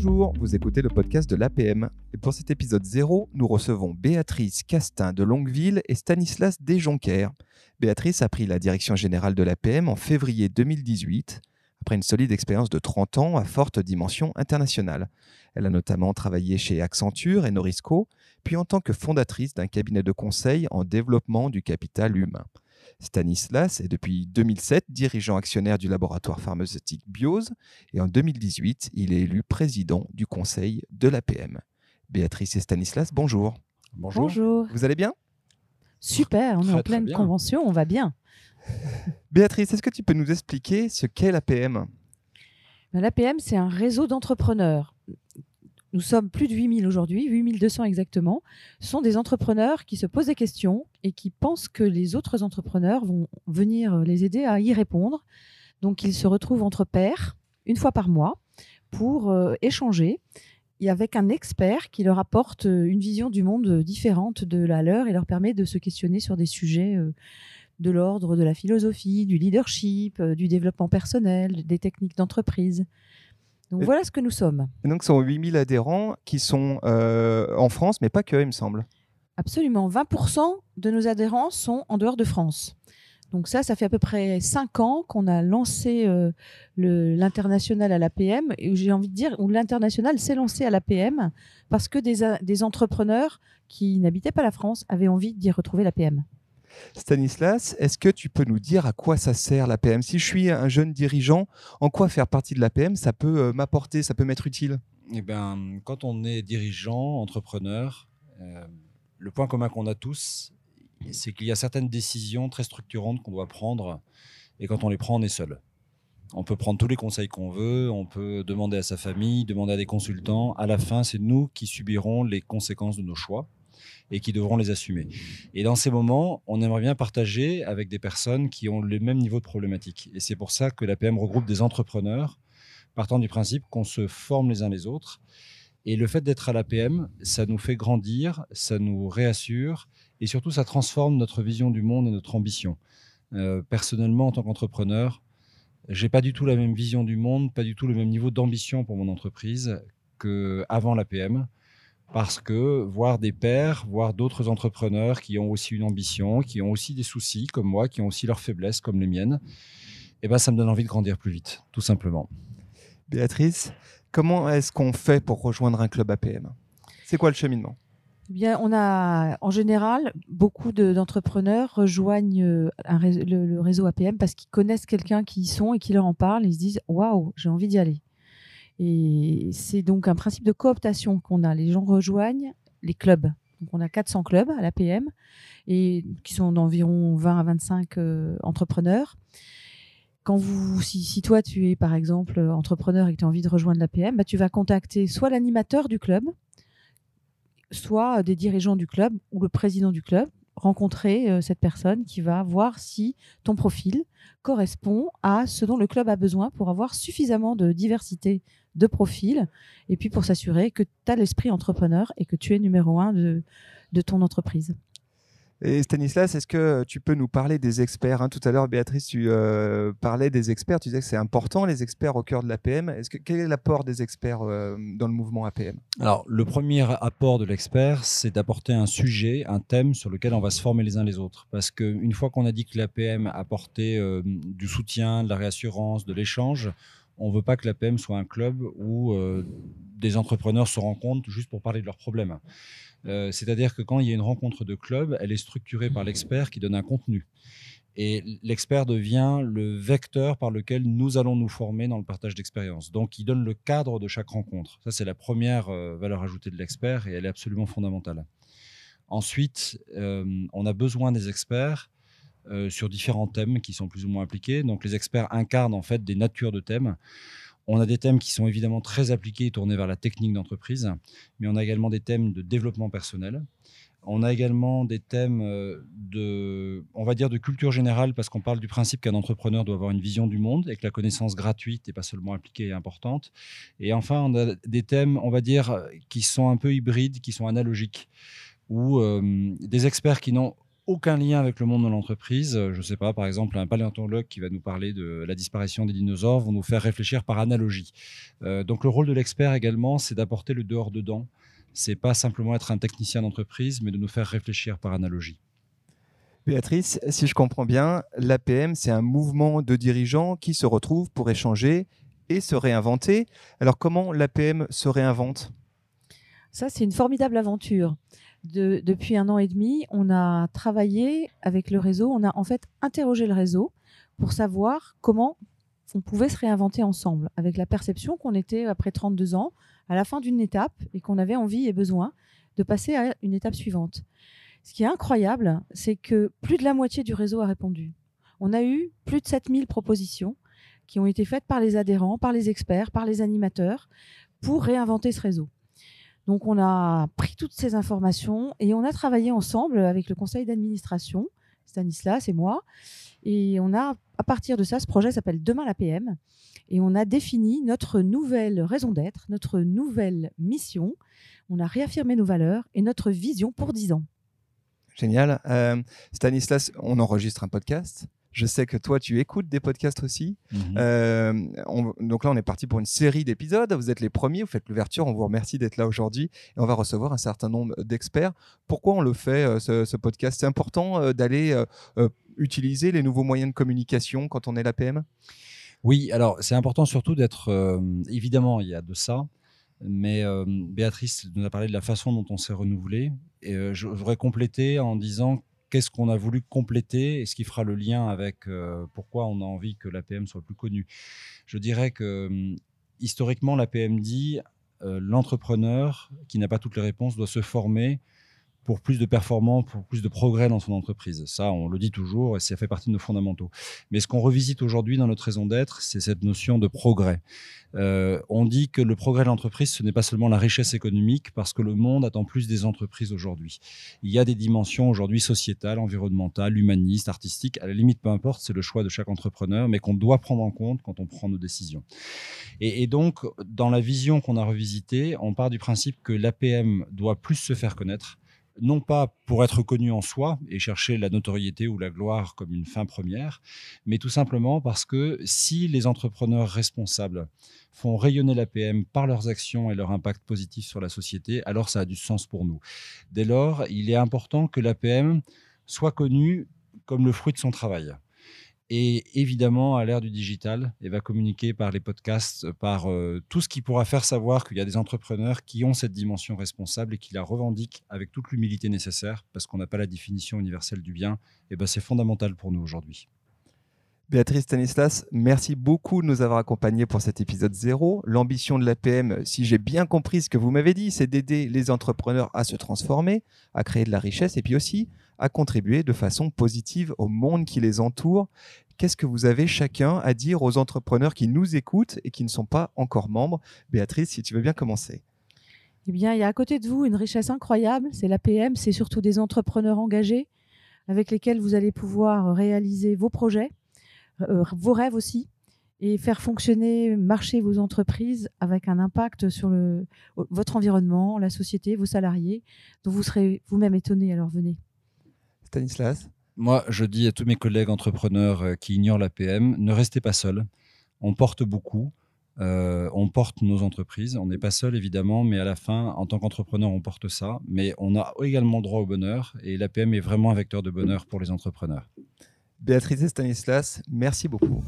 Bonjour, vous écoutez le podcast de l'APM. Et pour cet épisode 0, nous recevons Béatrice Castin de Longueville et Stanislas Desjonquers. Béatrice a pris la direction générale de l'APM en février 2018, après une solide expérience de 30 ans à forte dimension internationale. Elle a notamment travaillé chez Accenture et Norisco, puis en tant que fondatrice d'un cabinet de conseil en développement du capital humain. Stanislas est depuis 2007 dirigeant actionnaire du laboratoire pharmaceutique Biose et en 2018, il est élu président du conseil de l'APM. Béatrice et Stanislas, bonjour. Bonjour. Vous allez bien? Super, on est en pleine convention, on va bien. Béatrice, est-ce que tu peux nous expliquer ce qu'est l'APM ben, L'APM, c'est un réseau d'entrepreneurs nous sommes plus de 8000 aujourd'hui, 8200 exactement, sont des entrepreneurs qui se posent des questions et qui pensent que les autres entrepreneurs vont venir les aider à y répondre. Donc ils se retrouvent entre pairs une fois par mois pour euh, échanger et avec un expert qui leur apporte euh, une vision du monde différente de la leur et leur permet de se questionner sur des sujets euh, de l'ordre de la philosophie, du leadership, du développement personnel, des techniques d'entreprise. Donc voilà ce que nous sommes. Et donc, ce sont 8000 adhérents qui sont euh, en France, mais pas que, il me semble. Absolument. 20% de nos adhérents sont en dehors de France. Donc ça, ça fait à peu près 5 ans qu'on a lancé euh, l'international à l'APM, et j'ai envie de dire, où l'international s'est lancé à l'APM parce que des, des entrepreneurs qui n'habitaient pas la France avaient envie d'y retrouver l'APM. Stanislas, est-ce que tu peux nous dire à quoi ça sert l'APM Si je suis un jeune dirigeant, en quoi faire partie de l'APM Ça peut euh, m'apporter, ça peut m'être utile? Eh bien, Quand on est dirigeant, entrepreneur, euh, le point commun qu'on a tous, c'est qu'il y a certaines décisions très structurantes qu'on doit prendre, et quand on les prend, on est seul. On peut prendre tous les conseils qu'on veut, on peut demander à sa famille, demander à des consultants. À la fin, c'est nous qui subirons les conséquences de nos choix et qui devront les assumer. Et dans ces moments, on aimerait bien partager avec des personnes qui ont le même niveau de problématique. Et c'est pour ça que l'APM regroupe des entrepreneurs, partant du principe qu'on se forme les uns les autres. Et le fait d'être à l'APM, ça nous fait grandir, ça nous réassure, et surtout ça transforme notre vision du monde et notre ambition. Euh, personnellement, en tant qu'entrepreneur, j'ai pas du tout la même vision du monde, pas du tout le même niveau d'ambition pour mon entreprise qu'avant l'APM parce que voir des pairs, voir d'autres entrepreneurs qui ont aussi une ambition, qui ont aussi des soucis comme moi, qui ont aussi leurs faiblesses comme les miennes, eh ben, ça me donne envie de grandir plus vite, tout simplement. Béatrice, comment est-ce qu'on fait pour rejoindre un club APM C'est quoi le cheminement? Eh Bien, on a en général beaucoup d'entrepreneurs rejoignent euh, le, le, réseau APM parce qu'ils connaissent quelqu'un qui y sont et qui leur en parle. Ils se disent waouh, j'ai envie d'y aller. Et c'est donc un principe de cooptation qu'on a. Les gens rejoignent les clubs. Donc on a 400 clubs à l'APM qui sont d'environ 20 à 25 euh, entrepreneurs. Quand si, toi tu es par exemple entrepreneur et que tu as envie de rejoindre l'APM, bah, tu vas contacter soit l'animateur du club, soit des dirigeants du club ou le président du club rencontrer euh, cette personne qui va voir si ton profil correspond à ce dont le club a besoin pour avoir suffisamment de diversité de profils et puis pour s'assurer que tu as l'esprit entrepreneur et que tu es numéro un de, de ton entreprise. Et Stanislas, est-ce que tu peux nous parler des experts hein? Tout à l'heure, Béatrice, tu euh, parlais des experts. Tu disais que c'est important, les experts au cœur de l'APM. Quel est l'apport des experts euh, dans le mouvement APM Alors, le premier apport de l'expert, c'est d'apporter un sujet, un thème sur lequel on va se former les uns les autres. Parce qu'une fois qu'on a dit que l'APM apportait euh, du soutien, de la réassurance, de l'échange, on ne veut pas que l'APM soit un club où des entrepreneurs se rencontrent juste pour parler de leurs problèmes. Euh, c'est-à-dire que quand il y a une rencontre de club, elle est structurée par l'expert qui donne un contenu. Et l'expert devient le vecteur par lequel nous allons nous former dans le partage d'expérience. Donc, il donne le cadre de chaque rencontre. Ça, c'est la première euh, valeur ajoutée de l'expert et elle est absolument fondamentale. Ensuite, euh, on a besoin des experts sur différents thèmes qui sont plus ou moins appliqués. Donc, les experts incarnent en fait des natures de thèmes. On a des thèmes qui sont évidemment très appliqués et tournés vers la technique d'entreprise, mais on a également des thèmes de développement personnel. On a également des thèmes euh, de, culture générale, parce qu'on parle du principe qu'un entrepreneur doit avoir une vision du monde et que la connaissance gratuite et pas seulement appliquée est importante. Et enfin, on a des thèmes, on va dire, qui sont un peu hybrides, qui sont analogiques, où euh, des experts qui n'ont aucun lien avec le monde de l'entreprise. Je ne sais pas, par exemple, un paléontologue qui va nous parler de la disparition des dinosaures vont nous faire réfléchir par analogie. Euh, donc le rôle de l'expert également, c'est d'apporter le dehors-dedans. C'est pas simplement être un technicien d'entreprise, mais de nous faire réfléchir par analogie. Béatrice, si je comprends bien, l'APM, c'est un mouvement de dirigeants qui se retrouvent pour échanger et se réinventer. Alors comment l'APM se réinvente? Ça, c'est une formidable aventure. Depuis un an et demi, on a travaillé avec le réseau, on a en fait interrogé le réseau pour savoir comment on pouvait se réinventer ensemble, avec la perception qu'on était, après 32 ans, à la fin d'une étape et qu'on avait envie et besoin de passer à une étape suivante. Ce qui est incroyable, c'est que plus de la moitié du réseau a répondu. On a eu plus de 7000 propositions qui ont été faites par les adhérents, par les experts, par les animateurs pour réinventer ce réseau. Donc on a pris toutes ces informations et on a travaillé ensemble avec le conseil d'administration, Stanislas et moi, et on a à partir de ça, ce projet s'appelle Demain la PM, et on a défini notre nouvelle raison d'être, notre nouvelle mission, on a réaffirmé nos valeurs et notre vision pour 10 ans. Génial. Euh, Stanislas, on enregistre un podcast. Je sais que toi, tu écoutes des podcasts aussi. Mhm. Euh, donc là, on est parti pour une série d'épisodes. Vous êtes les premiers, vous faites l'ouverture. On vous remercie d'être là aujourd'hui. Et on va recevoir un certain nombre d'experts. Pourquoi on le fait, euh, ce, podcast? C'est important d'aller utiliser les nouveaux moyens de communication quand on est l'APM Oui, alors c'est important surtout d'être... évidemment, il y a de ça. Mais Béatrice nous a parlé de la façon dont on s'est renouvelé. Et je voudrais compléter en disant qu'est-ce qu'on a voulu compléter et ce qui fera le lien avec pourquoi on a envie que l'APM soit plus connue. Je dirais que historiquement, l'APM dit l'entrepreneur qui n'a pas toutes les réponses doit se former pour plus de performance, pour plus de progrès dans son entreprise. Ça, on le dit toujours et ça fait partie de nos fondamentaux. Mais ce qu'on revisite aujourd'hui dans notre raison d'être, c'est cette notion de progrès. Euh, on dit que le progrès de l'entreprise, ce n'est pas seulement la richesse économique, parce que le monde attend plus des entreprises aujourd'hui. Il y a des dimensions aujourd'hui sociétales, environnementales, humanistes, artistiques. À la limite, peu importe, c'est le choix de chaque entrepreneur, mais qu'on doit prendre en compte quand on prend nos décisions. Et, et donc, dans la vision qu'on a revisitée, on part du principe que l'APM doit plus se faire connaître non pas pour être connu en soi et chercher la notoriété ou la gloire comme une fin première, mais tout simplement parce que si les entrepreneurs responsables font rayonner l'APM par leurs actions et leur impact positif sur la société, alors ça a du sens pour nous. Dès lors, il est important que l'APM soit connue comme le fruit de son travail et évidemment à l'ère du digital et va communiquer par les podcasts, par euh, tout ce qui pourra faire savoir qu'il y a des entrepreneurs qui ont cette dimension responsable et qui la revendiquent avec toute l'humilité nécessaire parce qu'on n'a pas la définition universelle du bien. Et ben c'est fondamental pour nous aujourd'hui. Béatrice Stanislas, merci beaucoup de nous avoir accompagnés pour cet épisode 0. L'ambition de l'APM, si j'ai bien compris ce que vous m'avez dit, c'est d'aider les entrepreneurs à se transformer, à créer de la richesse et puis aussi à contribuer de façon positive au monde qui les entoure. Qu'est-ce que vous avez chacun à dire aux entrepreneurs qui nous écoutent et qui ne sont pas encore membres? Béatrice, si tu veux bien commencer. Eh bien, il y a à côté de vous une richesse incroyable, c'est l'APM, c'est surtout des entrepreneurs engagés avec lesquels vous allez pouvoir réaliser vos projets, vos rêves aussi, et faire fonctionner, marcher vos entreprises avec un impact sur le, votre environnement, la société, vos salariés, dont vous serez vous-même étonné. Alors venez. Stanislas? Moi, je dis à tous mes collègues entrepreneurs euh, qui ignorent l'APM, ne restez pas seuls. On porte beaucoup. Euh, on porte nos entreprises. On n'est pas seul, évidemment, mais à la fin, en tant qu'entrepreneur, on porte ça. Mais on a également droit au bonheur. Et l'APM est vraiment un vecteur de bonheur pour les entrepreneurs. Béatrice et Stanislas, merci beaucoup.